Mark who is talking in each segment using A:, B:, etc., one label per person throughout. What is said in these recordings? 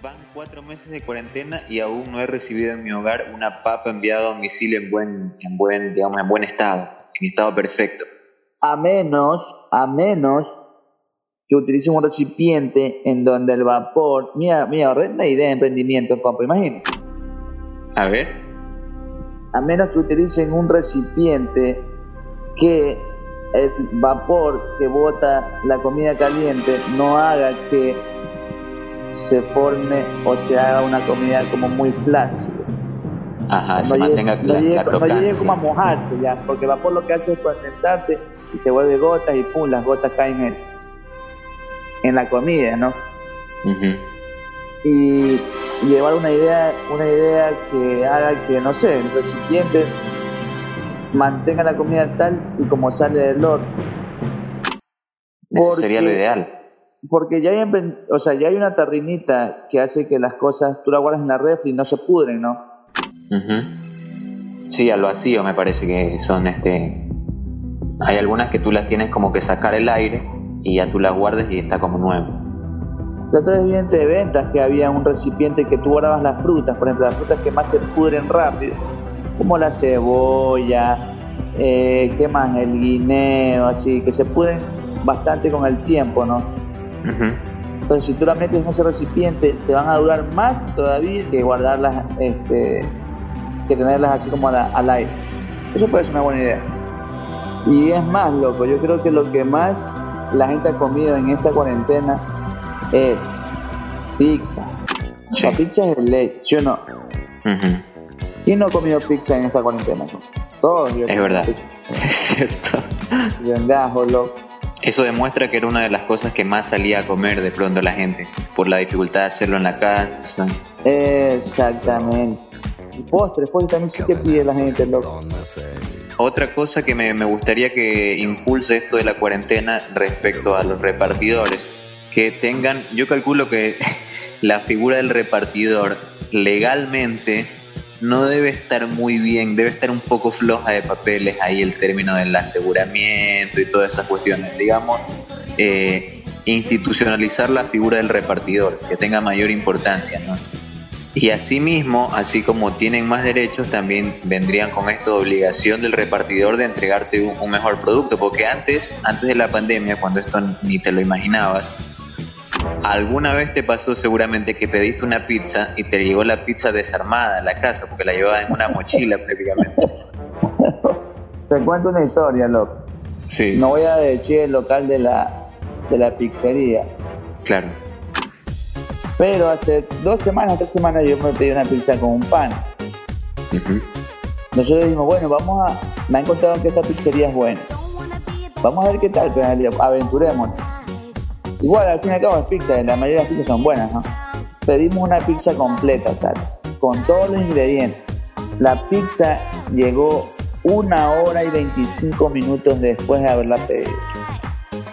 A: Van cuatro meses de cuarentena y aún no he recibido en mi hogar una papa enviada a domicilio en buen, en buen, digamos, en buen estado, en estado perfecto.
B: A menos, a menos que utilicen un recipiente en donde el vapor. Mira, mira, la idea de emprendimiento, compa, imagínate.
A: A ver.
B: A menos que utilicen un recipiente que el vapor que bota la comida caliente no haga que se forme o se haga una comida como muy flácida.
A: Ajá, se mantenga
B: no
A: la,
B: llegue,
A: la
B: no
A: crocancia.
B: llegue como a mojarse ya, porque el vapor lo que hace es condensarse y se vuelve gotas y pum, las gotas caen en, en la comida, ¿no?
A: Ujú.
B: Y llevar una idea, una idea que haga que, no sé, el recipiente mantenga la comida tal y como sale del horno.
A: Eso sería lo ideal.
B: Porque ya hay, o sea, ya hay una tarrinita que hace que las cosas tú las guardas en la refri y no se pudren, ¿no?
A: Ujú. Sí, al vacío me parece que son este. Hay algunas que tú las tienes como que sacar el aire y ya tú las guardas y está como nuevo.
B: La otra vez vi en ventas que había un recipiente que tú guardabas las frutas, por ejemplo, las frutas que más se pudren rápido, como la cebolla, eh, ¿qué más? El guineo, así, que se pudren bastante con el tiempo, ¿no? Entonces, si tú la metes en ese recipiente, te van a durar más todavía que guardarlas, este, que tenerlas así como al aire. Eso puede ser una buena idea. Y es más, loco, yo creo que lo que más la gente ha comido en esta cuarentena es pizza.
A: Sí.
B: La pizza es el ley, ¿sí o no?
A: Ujú.
B: ¿Quién no ha comido pizza en esta cuarentena? Todos. yo
A: Es verdad.
B: pizza.
A: Es cierto.
B: Vengajo, loco.
A: Eso demuestra que era una de las cosas que más salía a comer de pronto la gente, por la dificultad de hacerlo en la casa.
B: Exactamente. Y postres, postres también sí que pide la gente, loco.
A: Otra cosa que me, me gustaría que impulse esto de la cuarentena respecto a los repartidores, que tengan, yo calculo que la figura del repartidor legalmente no debe estar muy bien, debe estar un poco floja de papeles ahí el término del aseguramiento y todas esas cuestiones. Digamos, eh, institucionalizar la figura del repartidor, que tenga mayor importancia, ¿no? Y asimismo, así como tienen más derechos, también vendrían con esto obligación del repartidor de entregarte un, un mejor producto, porque antes, antes de la pandemia, cuando esto ni te lo imaginabas, alguna vez te pasó seguramente que pediste una pizza y te llegó la pizza desarmada a la casa, porque la llevaba en una mochila prácticamente.
B: Te cuento una historia, loco.
A: Sí,
B: No voy a decir el local de la, de la pizzería,
A: claro.
B: pero hace dos semanas, tres semanas yo me pedí una pizza con un pan.
A: Ujú.
B: Nosotros dijimos, bueno, vamos a... Me han contado que esta pizzería es buena. Vamos a ver qué tal, pero aventurémonos. Igual, al fin y al cabo es pizza, la mayoría de las pizzas son buenas, ¿no? Pedimos una pizza completa, ¿sabes? Con todos los ingredientes. La pizza llegó una hora y 25 minutos después de haberla pedido.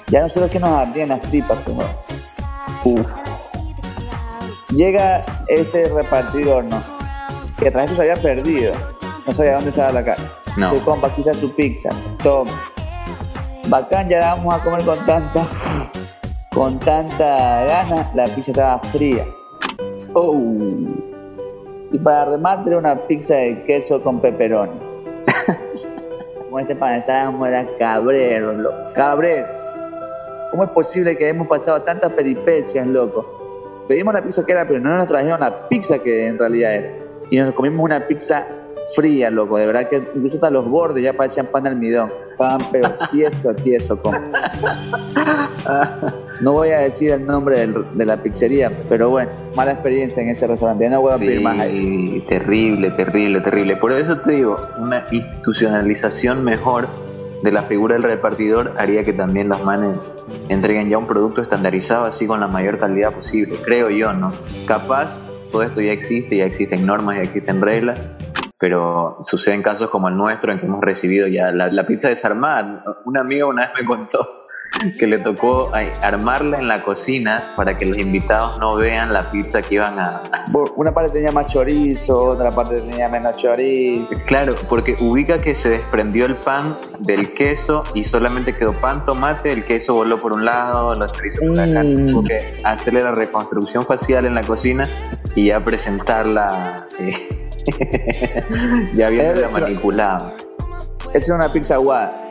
B: Ya nosotros que nos ardían las tripas, ¿no? Uf. Llega este repartidor, ¿no? Que atrás se había perdido. No sabía dónde estaba la casa.
A: No.
B: Dice, compa, está tu pizza. Toma. Bacán, ya la vamos a comer con tanta, con tanta gana. La pizza estaba fría. Oh. Y para remate era una pizza de queso con pepperoni. Como este pan estábamos era cabrero, loco. Cabrero. ¿Cómo es posible que hemos pasado tantas peripecias, loco? Pedimos la pizza que era, pero no nos trajeron la pizza que en realidad era. Y nos comimos una pizza fría, loco. De verdad que incluso hasta los bordes ya parecían pan de almidón. Estaban pero tieso, tieso. Como. No voy a decir el nombre del- de la pizzería, pero bueno, mala experiencia en ese restaurante. Ya no voy a pedir más ahí.
A: Terrible, terrible, terrible. Por eso te digo, una institucionalización mejor de la figura del repartidor haría que también los manes entreguen ya un producto estandarizado así con la mayor calidad posible, creo yo, ¿no? Capaz todo esto ya existe, ya existen normas, ya existen reglas, pero suceden casos como el nuestro en que hemos recibido ya la, la pizza desarmada. Un amigo una vez me contó que le tocó armarla en la cocina para que los invitados no vean la pizza que iban a...
B: Una parte tenía más chorizo, otra parte tenía menos chorizo.
A: Claro, porque ubica que se desprendió el pan del queso y solamente quedó pan, tomate, el queso voló por un lado, los chorizos por la carne. Mm. Tuvo que hacerle la reconstrucción facial en la cocina y ya presentarla eh, ya la manipulada.
B: Esa es una pizza guada.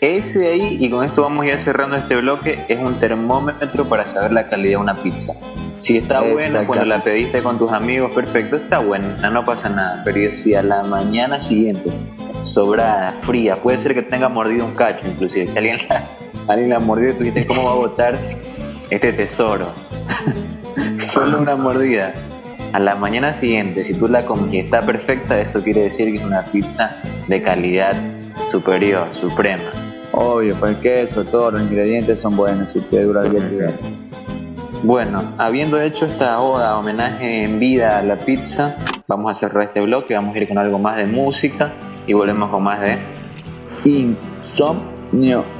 A: Ese de ahí, y con esto vamos a ir cerrando este bloque, es un termómetro para saber la calidad de una pizza. Si está buena cuando la pediste con tus amigos, perfecto, está buena, no pasa nada. Pero si a la mañana siguiente, sobrada, fría, puede ser que tenga mordido un cacho, inclusive, que alguien la, alguien la mordió y tú dices, ¿cómo va a botar este tesoro? Solo una mordida. A la mañana siguiente, si tú la comes y está perfecta, eso quiere decir que es una pizza de calidad superior, suprema.
B: Obvio, pues el queso, todos los ingredientes son buenos y que dura el
A: Bueno, habiendo hecho esta oda, homenaje en vida a la pizza, vamos a cerrar este bloque, vamos a ir con algo más de música y volvemos con más de
B: Insomnio.